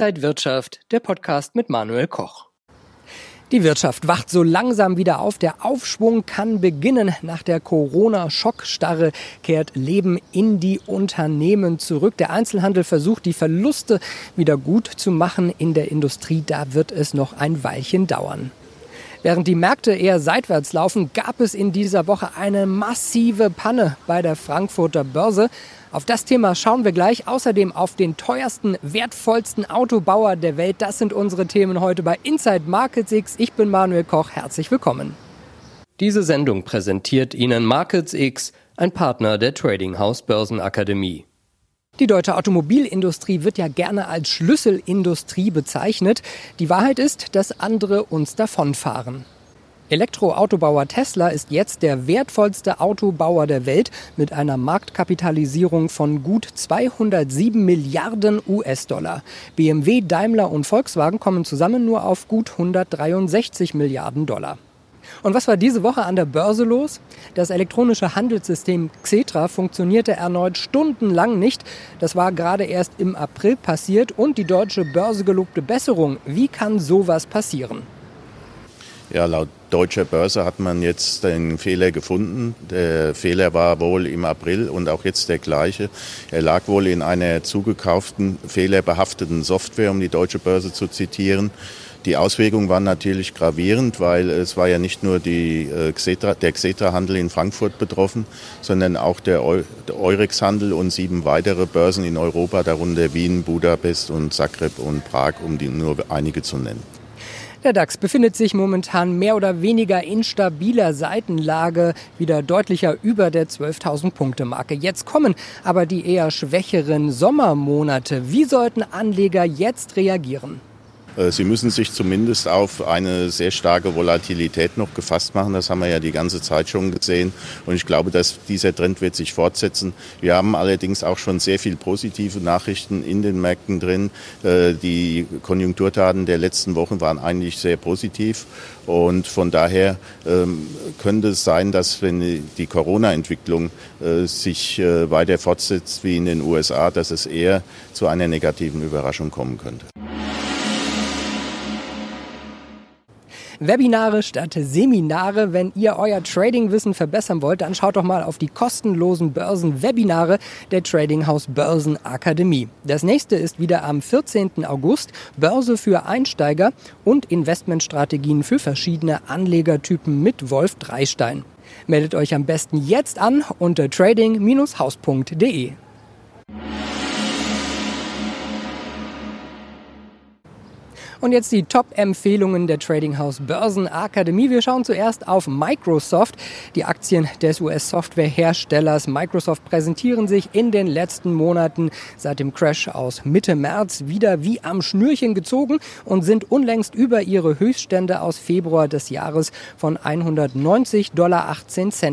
Inside Wirtschaft, der Podcast mit Manuel Koch. Die Wirtschaft wacht so langsam wieder auf. Der Aufschwung kann beginnen. Nach der Corona-Schockstarre kehrt Leben in die Unternehmen zurück. Der Einzelhandel versucht, die Verluste wieder gut zu machen. In der Industrie, da wird es noch ein Weilchen dauern. Während die Märkte eher seitwärts laufen, gab es in dieser Woche eine massive Panne bei der Frankfurter Börse. Auf das Thema schauen wir gleich. Außerdem auf den teuersten, wertvollsten Autobauer der Welt. Das sind unsere Themen heute bei Inside Markets X. Ich bin Manuel Koch. Herzlich willkommen. Diese Sendung präsentiert Ihnen Markets X, ein Partner der Trading House Börsenakademie. Die deutsche Automobilindustrie wird ja gerne als Schlüsselindustrie bezeichnet. Die Wahrheit ist, dass andere uns davonfahren. Elektroautobauer Tesla ist jetzt der wertvollste Autobauer der Welt mit einer Marktkapitalisierung von gut 207 Milliarden US-Dollar. BMW, Daimler und Volkswagen kommen zusammen nur auf gut 163 Milliarden Dollar. Und was war diese Woche an der Börse los? Das elektronische Handelssystem Xetra funktionierte erneut stundenlang nicht. Das war gerade erst im April passiert und die deutsche Börse gelobte Besserung. Wie kann sowas passieren? Ja, laut deutscher Börse hat man jetzt den Fehler gefunden. Der Fehler war wohl im April und auch jetzt der gleiche. Er lag wohl in einer zugekauften, fehlerbehafteten Software, um die deutsche Börse zu zitieren. Die Auswirkungen waren natürlich gravierend, weil es war ja nicht nur die, äh, Xetra, der Xetra-Handel in Frankfurt betroffen, sondern auch der, der Eurex-Handel und sieben weitere Börsen in Europa, darunter Wien, Budapest und Zagreb und Prag, um die nur einige zu nennen. Der DAX befindet sich momentan mehr oder weniger in stabiler Seitenlage, wieder deutlicher über der 12.000 Punkte Marke. Jetzt kommen aber die eher schwächeren Sommermonate. Wie sollten Anleger jetzt reagieren? Äh, sie müssen sich zumindest auf eine sehr starke Volatilität noch gefasst machen. Das haben wir ja die ganze Zeit schon gesehen. Und ich glaube, dass dieser Trend wird sich fortsetzen. Wir haben allerdings auch schon sehr viel positive Nachrichten in den Märkten drin. Äh, die Konjunkturdaten der letzten Wochen waren eigentlich sehr positiv. Und von daher ähm, könnte es sein, dass wenn die Corona-Entwicklung äh, sich weiter fortsetzt wie in den USA, dass es eher zu einer negativen Überraschung kommen könnte. Webinare statt Seminare. Wenn ihr euer Trading-Wissen verbessern wollt, dann schaut doch mal auf die kostenlosen Börsen-Webinare der Trading House Börsenakademie. Das nächste ist wieder am 14. August Börse für Einsteiger und Investmentstrategien für verschiedene Anlegertypen mit Wolf Dreistein. Meldet euch am besten jetzt an unter trading-haus.de. Und jetzt die Top-Empfehlungen der Trading House Börsenakademie. Wir schauen zuerst auf Microsoft. Die Aktien des US-Softwareherstellers Microsoft präsentieren sich in den letzten Monaten seit dem Crash aus Mitte März wieder wie am Schnürchen gezogen und sind unlängst über ihre Höchststände aus Februar des Jahres von 190,18 Dollar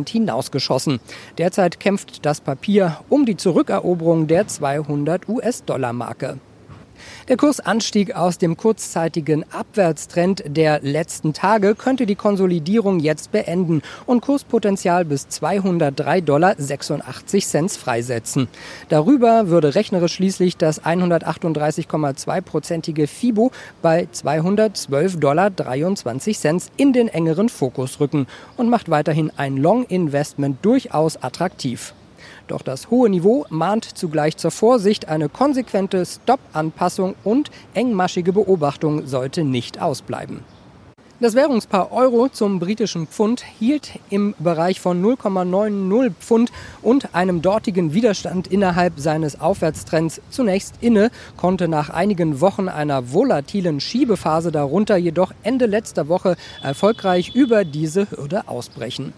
hinausgeschossen. Derzeit kämpft das Papier um die Zurückeroberung der 200 US-Dollar-Marke. Der Kursanstieg aus dem kurzzeitigen Abwärtstrend der letzten Tage könnte die Konsolidierung jetzt beenden und Kurspotenzial bis 203,86 Dollar freisetzen. Darüber würde rechnerisch schließlich das 138,2-prozentige FIBO bei 212,23 Dollar in den engeren Fokus rücken und macht weiterhin ein Long-Investment durchaus attraktiv. Doch das hohe Niveau mahnt zugleich zur Vorsicht. Eine konsequente Stop-Anpassung und engmaschige Beobachtung sollte nicht ausbleiben. Das Währungspaar Euro zum britischen Pfund hielt im Bereich von 0,90 Pfund und einem dortigen Widerstand innerhalb seines Aufwärtstrends zunächst inne, konnte nach einigen Wochen einer volatilen Schiebephase darunter jedoch Ende letzter Woche erfolgreich über diese Hürde ausbrechen.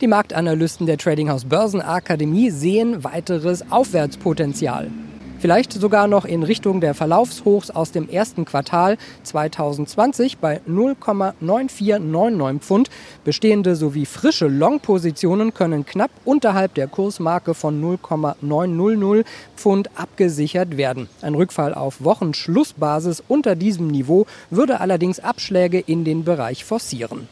Die Marktanalysten der Trading House Börsenakademie sehen weiteres Aufwärtspotenzial. Vielleicht sogar noch in Richtung der Verlaufshochs aus dem ersten Quartal 2020 bei 0,9499 Pfund. Bestehende sowie frische Long-Positionen können knapp unterhalb der Kursmarke von 0,900 Pfund abgesichert werden. Ein Rückfall auf Wochenschlussbasis unter diesem Niveau würde allerdings Abschläge in den Bereich forcieren.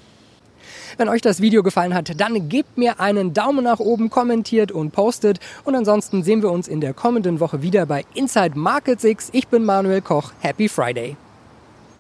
Wenn euch das Video gefallen hat, dann gebt mir einen Daumen nach oben, kommentiert und postet. Und ansonsten sehen wir uns in der kommenden Woche wieder bei Inside Market 6. Ich bin Manuel Koch. Happy Friday.